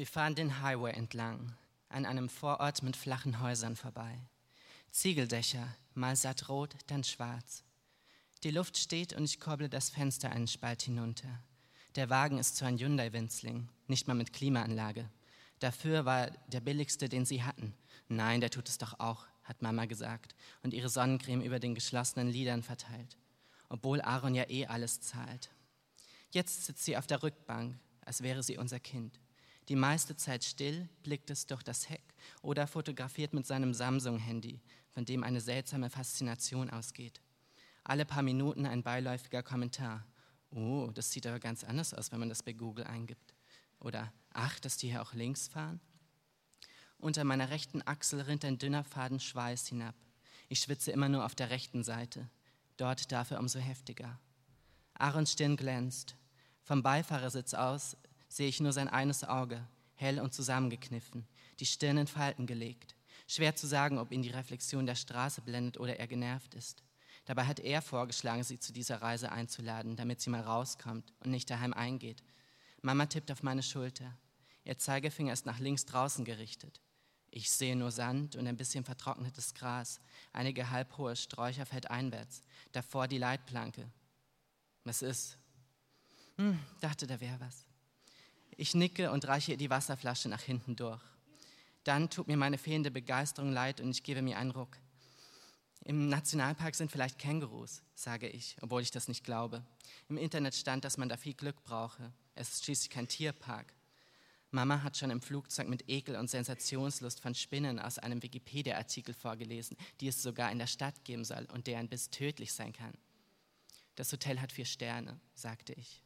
Wir fahren den Highway entlang, an einem Vorort mit flachen Häusern vorbei. Ziegeldächer, mal satt rot, dann schwarz. Die Luft steht und ich korble das Fenster einen Spalt hinunter. Der Wagen ist zwar ein Hyundai-Winzling, nicht mal mit Klimaanlage. Dafür war der billigste, den sie hatten. Nein, der tut es doch auch, hat Mama gesagt und ihre Sonnencreme über den geschlossenen Lidern verteilt. Obwohl Aaron ja eh alles zahlt. Jetzt sitzt sie auf der Rückbank, als wäre sie unser Kind. Die meiste Zeit still, blickt es durch das Heck oder fotografiert mit seinem Samsung-Handy, von dem eine seltsame Faszination ausgeht. Alle paar Minuten ein beiläufiger Kommentar. Oh, das sieht aber ganz anders aus, wenn man das bei Google eingibt. Oder, ach, dass die hier auch links fahren? Unter meiner rechten Achsel rinnt ein dünner Faden Schweiß hinab. Ich schwitze immer nur auf der rechten Seite. Dort dafür umso heftiger. Aarons Stirn glänzt. Vom Beifahrersitz aus sehe ich nur sein eines Auge, hell und zusammengekniffen, die Stirn in Falten gelegt. Schwer zu sagen, ob ihn die Reflexion der Straße blendet oder er genervt ist. Dabei hat er vorgeschlagen, sie zu dieser Reise einzuladen, damit sie mal rauskommt und nicht daheim eingeht. Mama tippt auf meine Schulter. Ihr Zeigefinger ist nach links draußen gerichtet. Ich sehe nur Sand und ein bisschen vertrocknetes Gras, einige halbhohe Sträucher feldeinwärts, davor die Leitplanke. Was ist? Hm, dachte, da wäre was. Ich nicke und reiche ihr die Wasserflasche nach hinten durch. Dann tut mir meine fehlende Begeisterung leid und ich gebe mir einen Ruck. Im Nationalpark sind vielleicht Kängurus, sage ich, obwohl ich das nicht glaube. Im Internet stand, dass man da viel Glück brauche. Es ist schließlich kein Tierpark. Mama hat schon im Flugzeug mit Ekel und Sensationslust von Spinnen aus einem Wikipedia-Artikel vorgelesen, die es sogar in der Stadt geben soll und der ein Biss tödlich sein kann. Das Hotel hat vier Sterne, sagte ich.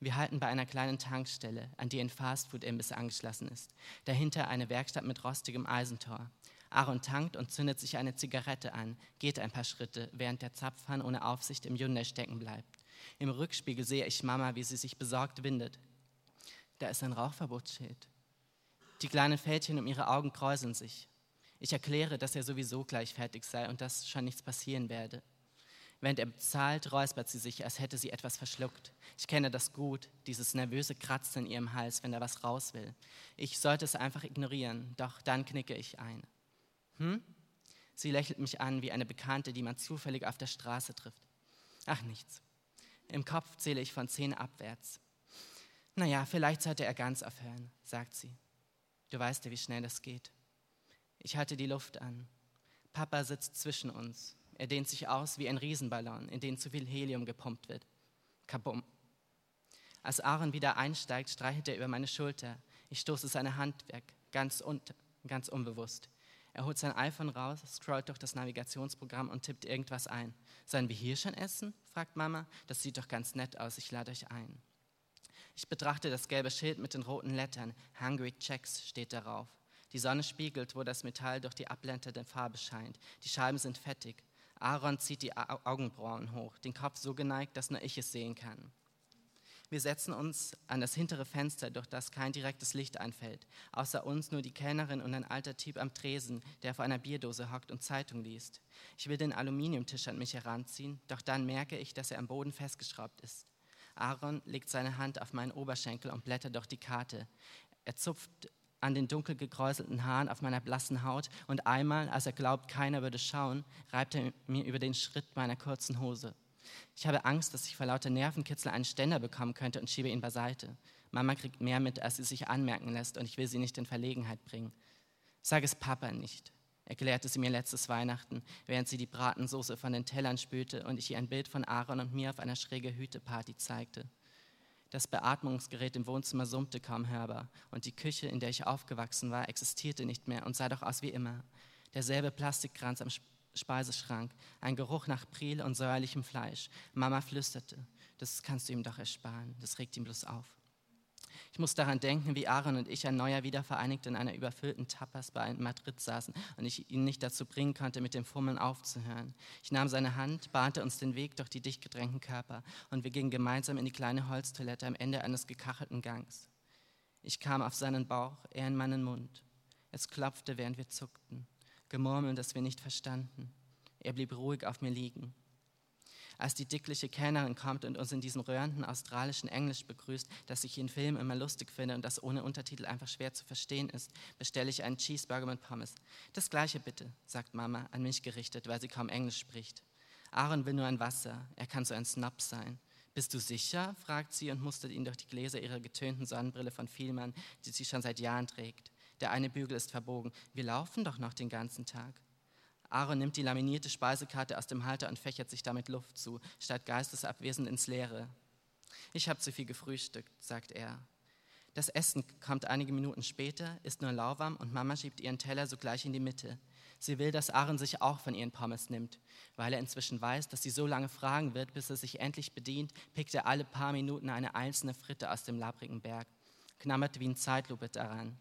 Wir halten bei einer kleinen Tankstelle, an die ein Fastfood-Imbiss angeschlossen ist. Dahinter eine Werkstatt mit rostigem Eisentor. Aaron tankt und zündet sich eine Zigarette an, geht ein paar Schritte, während der Zapfhahn ohne Aufsicht im Hyundai stecken bleibt. Im Rückspiegel sehe ich Mama, wie sie sich besorgt windet. Da ist ein Rauchverbotsschild. Die kleinen Fältchen um ihre Augen kräuseln sich. Ich erkläre, dass er sowieso gleich fertig sei und dass schon nichts passieren werde. Während er bezahlt, räuspert sie sich, als hätte sie etwas verschluckt. Ich kenne das gut, dieses nervöse Kratzen in ihrem Hals, wenn er was raus will. Ich sollte es einfach ignorieren, doch dann knicke ich ein. Hm? Sie lächelt mich an wie eine Bekannte, die man zufällig auf der Straße trifft. Ach nichts. Im Kopf zähle ich von zehn abwärts. Naja, vielleicht sollte er ganz aufhören, sagt sie. Du weißt ja, wie schnell das geht. Ich halte die Luft an. Papa sitzt zwischen uns. Er dehnt sich aus wie ein Riesenballon, in den zu viel Helium gepumpt wird. Kabum. Als Aaron wieder einsteigt, streichelt er über meine Schulter. Ich stoße seine Hand weg, ganz, un ganz unbewusst. Er holt sein iPhone raus, scrollt durch das Navigationsprogramm und tippt irgendwas ein. Sollen wir hier schon essen? fragt Mama. Das sieht doch ganz nett aus, ich lade euch ein. Ich betrachte das gelbe Schild mit den roten Lettern. Hungry Checks steht darauf. Die Sonne spiegelt, wo das Metall durch die abblendende Farbe scheint. Die Scheiben sind fettig. Aaron zieht die Augenbrauen hoch, den Kopf so geneigt, dass nur ich es sehen kann. Wir setzen uns an das hintere Fenster, durch das kein direktes Licht einfällt. Außer uns nur die Kellnerin und ein alter Typ am Tresen, der vor einer Bierdose hockt und Zeitung liest. Ich will den Aluminiumtisch an mich heranziehen, doch dann merke ich, dass er am Boden festgeschraubt ist. Aaron legt seine Hand auf meinen Oberschenkel und blättert durch die Karte. Er zupft an den dunkel gekräuselten Haaren auf meiner blassen Haut und einmal, als er glaubt, keiner würde schauen, reibt er mir über den Schritt meiner kurzen Hose. Ich habe Angst, dass ich vor lauter Nervenkitzel einen Ständer bekommen könnte und schiebe ihn beiseite. Mama kriegt mehr mit, als sie sich anmerken lässt und ich will sie nicht in Verlegenheit bringen. Sag es Papa nicht, erklärte sie mir letztes Weihnachten, während sie die Bratensoße von den Tellern spülte und ich ihr ein Bild von Aaron und mir auf einer schräge Hüteparty zeigte. Das Beatmungsgerät im Wohnzimmer summte kaum hörbar und die Küche, in der ich aufgewachsen war, existierte nicht mehr und sah doch aus wie immer. Derselbe Plastikkranz am Speiseschrank, ein Geruch nach Priel und säuerlichem Fleisch. Mama flüsterte, das kannst du ihm doch ersparen, das regt ihn bloß auf. Ich muss daran denken, wie Aaron und ich ein neuer wiedervereinigt in einer überfüllten Tapas-Bar in Madrid saßen und ich ihn nicht dazu bringen konnte, mit dem Fummeln aufzuhören. Ich nahm seine Hand, bahnte uns den Weg durch die dicht gedrängten Körper und wir gingen gemeinsam in die kleine Holztoilette am Ende eines gekachelten Gangs. Ich kam auf seinen Bauch, er in meinen Mund. Es klopfte, während wir zuckten. Gemurmel, das wir nicht verstanden. Er blieb ruhig auf mir liegen. Als die dickliche Kellnerin kommt und uns in diesem rührenden australischen Englisch begrüßt, das ich in Filmen immer lustig finde und das ohne Untertitel einfach schwer zu verstehen ist, bestelle ich einen Cheeseburger mit Pommes. Das gleiche bitte, sagt Mama, an mich gerichtet, weil sie kaum Englisch spricht. Aaron will nur ein Wasser, er kann so ein Snob sein. Bist du sicher? fragt sie und mustert ihn durch die Gläser ihrer getönten Sonnenbrille von Vielmann, die sie schon seit Jahren trägt. Der eine Bügel ist verbogen. Wir laufen doch noch den ganzen Tag. Aaron nimmt die laminierte Speisekarte aus dem Halter und fächert sich damit Luft zu, statt geistesabwesend ins Leere. Ich habe zu viel gefrühstückt, sagt er. Das Essen kommt einige Minuten später, ist nur lauwarm und Mama schiebt ihren Teller sogleich in die Mitte. Sie will, dass Aaron sich auch von ihren Pommes nimmt. Weil er inzwischen weiß, dass sie so lange fragen wird, bis er sich endlich bedient, pickt er alle paar Minuten eine einzelne Fritte aus dem labrigen Berg, knabbert wie ein Zeitlupe daran.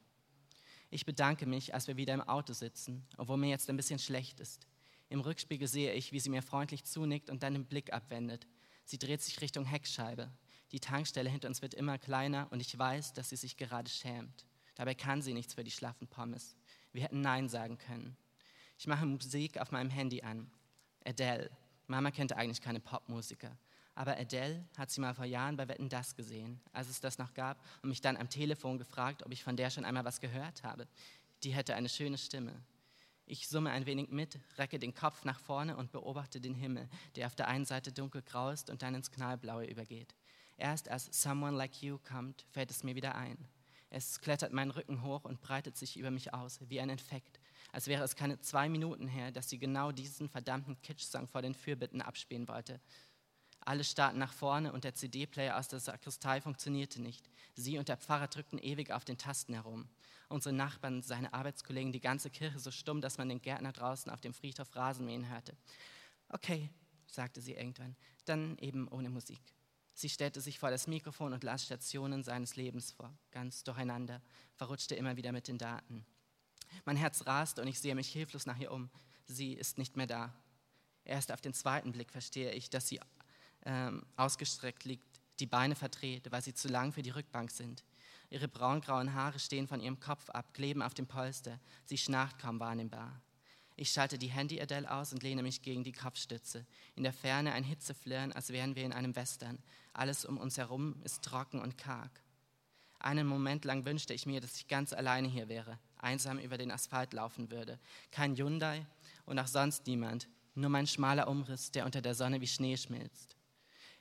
Ich bedanke mich, als wir wieder im Auto sitzen, obwohl mir jetzt ein bisschen schlecht ist. Im Rückspiegel sehe ich, wie sie mir freundlich zunickt und dann den Blick abwendet. Sie dreht sich Richtung Heckscheibe. Die Tankstelle hinter uns wird immer kleiner und ich weiß, dass sie sich gerade schämt. Dabei kann sie nichts für die schlaffen Pommes. Wir hätten Nein sagen können. Ich mache Musik auf meinem Handy an. Adele. Mama kennt eigentlich keine Popmusiker. Aber Adele hat sie mal vor Jahren bei Wetten Das gesehen, als es das noch gab, und mich dann am Telefon gefragt, ob ich von der schon einmal was gehört habe. Die hätte eine schöne Stimme. Ich summe ein wenig mit, recke den Kopf nach vorne und beobachte den Himmel, der auf der einen Seite dunkelgrau ist und dann ins Knallblaue übergeht. Erst als Someone Like You kommt, fällt es mir wieder ein. Es klettert meinen Rücken hoch und breitet sich über mich aus, wie ein Infekt, als wäre es keine zwei Minuten her, dass sie genau diesen verdammten Kitsch-Song vor den Fürbitten abspielen wollte. Alle starrten nach vorne und der CD-Player aus der Sakristei funktionierte nicht. Sie und der Pfarrer drückten ewig auf den Tasten herum. Unsere Nachbarn, seine Arbeitskollegen, die ganze Kirche so stumm, dass man den Gärtner draußen auf dem Friedhof Rasenmähen hörte. Okay, sagte sie irgendwann, dann eben ohne Musik. Sie stellte sich vor das Mikrofon und las Stationen seines Lebens vor, ganz durcheinander, verrutschte immer wieder mit den Daten. Mein Herz rast und ich sehe mich hilflos nach ihr um. Sie ist nicht mehr da. Erst auf den zweiten Blick verstehe ich, dass sie ähm, ausgestreckt liegt, die Beine verdreht, weil sie zu lang für die Rückbank sind. Ihre braungrauen Haare stehen von ihrem Kopf ab, kleben auf dem Polster. Sie schnarcht kaum wahrnehmbar. Ich schalte die Handy-Adele aus und lehne mich gegen die Kopfstütze. In der Ferne ein Hitzeflirren, als wären wir in einem Western. Alles um uns herum ist trocken und karg. Einen Moment lang wünschte ich mir, dass ich ganz alleine hier wäre, einsam über den Asphalt laufen würde. Kein Hyundai und auch sonst niemand, nur mein schmaler Umriss, der unter der Sonne wie Schnee schmilzt.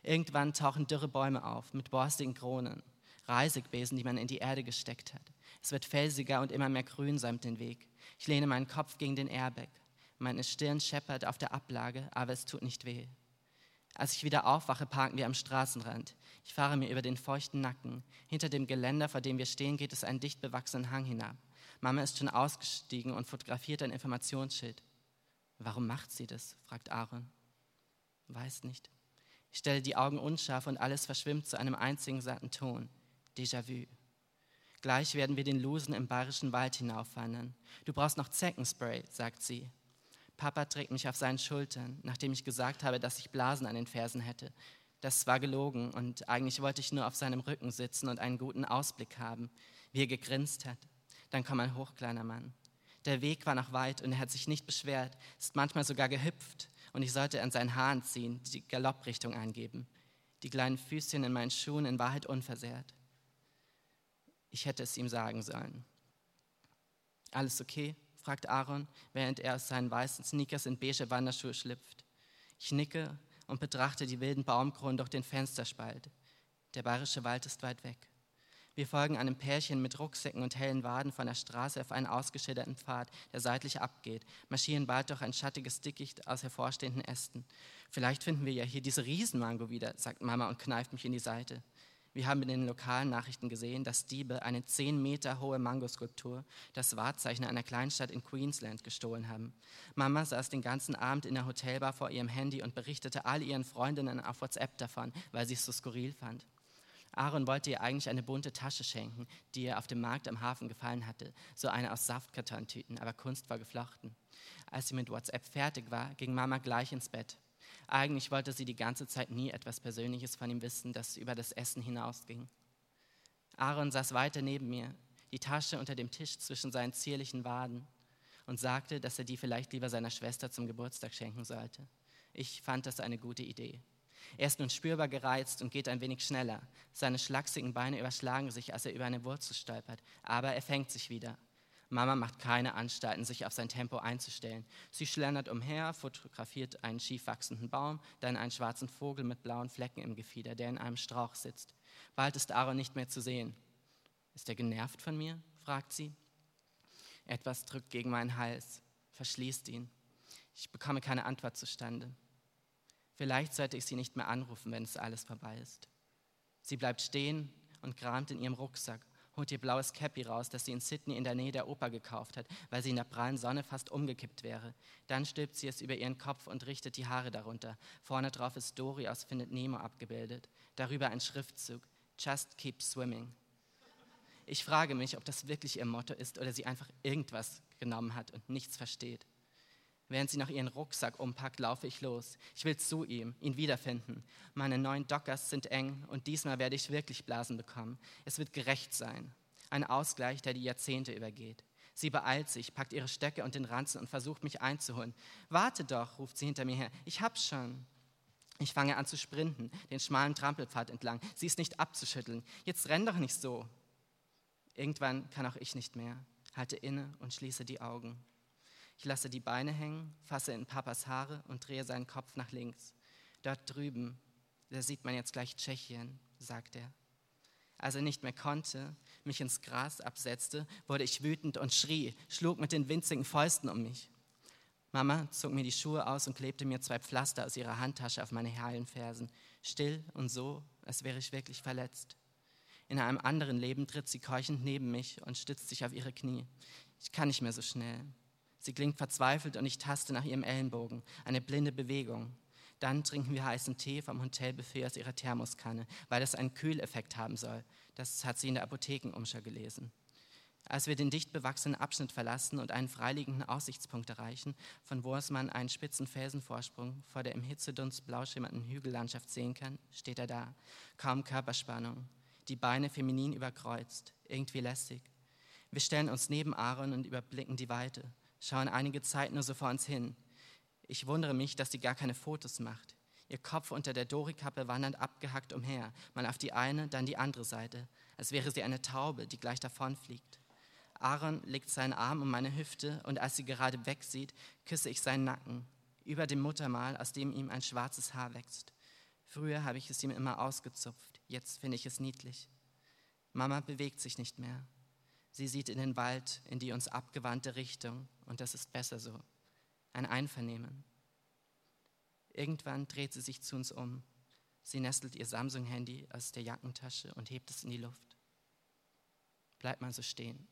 Irgendwann tauchen dürre Bäume auf mit borstigen Kronen, Reisigbesen, die man in die Erde gesteckt hat. Es wird felsiger und immer mehr grün säumt den Weg. Ich lehne meinen Kopf gegen den Airbag. Meine Stirn scheppert auf der Ablage, aber es tut nicht weh. Als ich wieder aufwache, parken wir am Straßenrand. Ich fahre mir über den feuchten Nacken. Hinter dem Geländer, vor dem wir stehen, geht es einen dicht bewachsenen Hang hinab. Mama ist schon ausgestiegen und fotografiert ein Informationsschild. Warum macht sie das? fragt Aaron. Weiß nicht. Stelle die Augen unscharf und alles verschwimmt zu einem einzigen satten Ton. Déjà-vu. Gleich werden wir den Lusen im bayerischen Wald hinaufwandern. Du brauchst noch Zeckenspray, sagt sie. Papa trägt mich auf seinen Schultern, nachdem ich gesagt habe, dass ich Blasen an den Fersen hätte. Das war gelogen und eigentlich wollte ich nur auf seinem Rücken sitzen und einen guten Ausblick haben, wie er gegrinst hat. Dann kam ein hoch, kleiner Mann. Der Weg war noch weit und er hat sich nicht beschwert, ist manchmal sogar gehüpft und ich sollte an seinen Haaren ziehen, die Galopprichtung angeben. Die kleinen Füßchen in meinen Schuhen in Wahrheit unversehrt. Ich hätte es ihm sagen sollen. Alles okay? fragt Aaron, während er aus seinen weißen Sneakers in beige Wanderschuhe schlüpft. Ich nicke und betrachte die wilden Baumkronen durch den Fensterspalt. Der bayerische Wald ist weit weg. Wir folgen einem Pärchen mit Rucksäcken und hellen Waden von der Straße auf einen ausgeschilderten Pfad, der seitlich abgeht, marschieren bald durch ein schattiges Dickicht aus hervorstehenden Ästen. Vielleicht finden wir ja hier diese Riesenmango wieder, sagt Mama und kneift mich in die Seite. Wir haben in den lokalen Nachrichten gesehen, dass Diebe eine zehn Meter hohe Mangoskulptur, das Wahrzeichen einer Kleinstadt in Queensland, gestohlen haben. Mama saß den ganzen Abend in der Hotelbar vor ihrem Handy und berichtete all ihren Freundinnen auf WhatsApp davon, weil sie es so skurril fand. Aaron wollte ihr eigentlich eine bunte Tasche schenken, die ihr auf dem Markt am Hafen gefallen hatte, so eine aus Saftkartontüten, aber kunstvoll geflochten. Als sie mit WhatsApp fertig war, ging Mama gleich ins Bett. Eigentlich wollte sie die ganze Zeit nie etwas Persönliches von ihm wissen, das über das Essen hinausging. Aaron saß weiter neben mir, die Tasche unter dem Tisch zwischen seinen zierlichen Waden und sagte, dass er die vielleicht lieber seiner Schwester zum Geburtstag schenken sollte. Ich fand das eine gute Idee. Er ist nun spürbar gereizt und geht ein wenig schneller. Seine schlachsigen Beine überschlagen sich, als er über eine Wurzel stolpert, aber er fängt sich wieder. Mama macht keine Anstalten, sich auf sein Tempo einzustellen. Sie schlendert umher, fotografiert einen schief wachsenden Baum, dann einen schwarzen Vogel mit blauen Flecken im Gefieder, der in einem Strauch sitzt. Bald ist Aaron nicht mehr zu sehen. Ist er genervt von mir? fragt sie. Etwas drückt gegen meinen Hals, verschließt ihn. Ich bekomme keine Antwort zustande. Vielleicht sollte ich sie nicht mehr anrufen, wenn es alles vorbei ist. Sie bleibt stehen und kramt in ihrem Rucksack holt ihr blaues Cappy raus, das sie in Sydney in der Nähe der Oper gekauft hat, weil sie in der prallen Sonne fast umgekippt wäre. Dann stülpt sie es über ihren Kopf und richtet die Haare darunter. Vorne drauf ist Dory aus Findet Nemo abgebildet. Darüber ein Schriftzug: Just keep swimming. Ich frage mich, ob das wirklich ihr Motto ist oder sie einfach irgendwas genommen hat und nichts versteht. Während sie noch ihren Rucksack umpackt, laufe ich los. Ich will zu ihm, ihn wiederfinden. Meine neuen Dockers sind eng und diesmal werde ich wirklich Blasen bekommen. Es wird gerecht sein. Ein Ausgleich, der die Jahrzehnte übergeht. Sie beeilt sich, packt ihre Stöcke und den Ranzen und versucht mich einzuholen. Warte doch, ruft sie hinter mir her. Ich hab's schon. Ich fange an zu sprinten, den schmalen Trampelpfad entlang. Sie ist nicht abzuschütteln. Jetzt renn doch nicht so. Irgendwann kann auch ich nicht mehr. Halte inne und schließe die Augen. Ich lasse die Beine hängen, fasse in Papas Haare und drehe seinen Kopf nach links. Dort drüben, da sieht man jetzt gleich Tschechien, sagt er. Als er nicht mehr konnte, mich ins Gras absetzte, wurde ich wütend und schrie, schlug mit den winzigen Fäusten um mich. Mama zog mir die Schuhe aus und klebte mir zwei Pflaster aus ihrer Handtasche auf meine heilen Fersen, still und so, als wäre ich wirklich verletzt. In einem anderen Leben tritt sie keuchend neben mich und stützt sich auf ihre Knie. Ich kann nicht mehr so schnell. Sie klingt verzweifelt und ich taste nach ihrem Ellenbogen. Eine blinde Bewegung. Dann trinken wir heißen Tee vom Hotelbuffet aus ihrer Thermoskanne, weil es einen Kühleffekt haben soll. Das hat sie in der Apothekenumschau gelesen. Als wir den dicht bewachsenen Abschnitt verlassen und einen freiliegenden Aussichtspunkt erreichen, von wo aus man einen spitzen Felsenvorsprung vor der im Hitzedunst blau schimmernden Hügellandschaft sehen kann, steht er da. Kaum Körperspannung, die Beine feminin überkreuzt, irgendwie lästig. Wir stellen uns neben Aaron und überblicken die Weite schauen einige Zeit nur so vor uns hin. Ich wundere mich, dass sie gar keine Fotos macht. Ihr Kopf unter der Dorikappe wandert abgehackt umher, mal auf die eine, dann die andere Seite, als wäre sie eine Taube, die gleich davonfliegt. Aaron legt seinen Arm um meine Hüfte und als sie gerade wegsieht, küsse ich seinen Nacken, über dem Muttermal, aus dem ihm ein schwarzes Haar wächst. Früher habe ich es ihm immer ausgezupft, jetzt finde ich es niedlich. Mama bewegt sich nicht mehr. Sie sieht in den Wald, in die uns abgewandte Richtung und das ist besser so. Ein Einvernehmen. Irgendwann dreht sie sich zu uns um. Sie nestelt ihr Samsung-Handy aus der Jackentasche und hebt es in die Luft. Bleibt mal so stehen.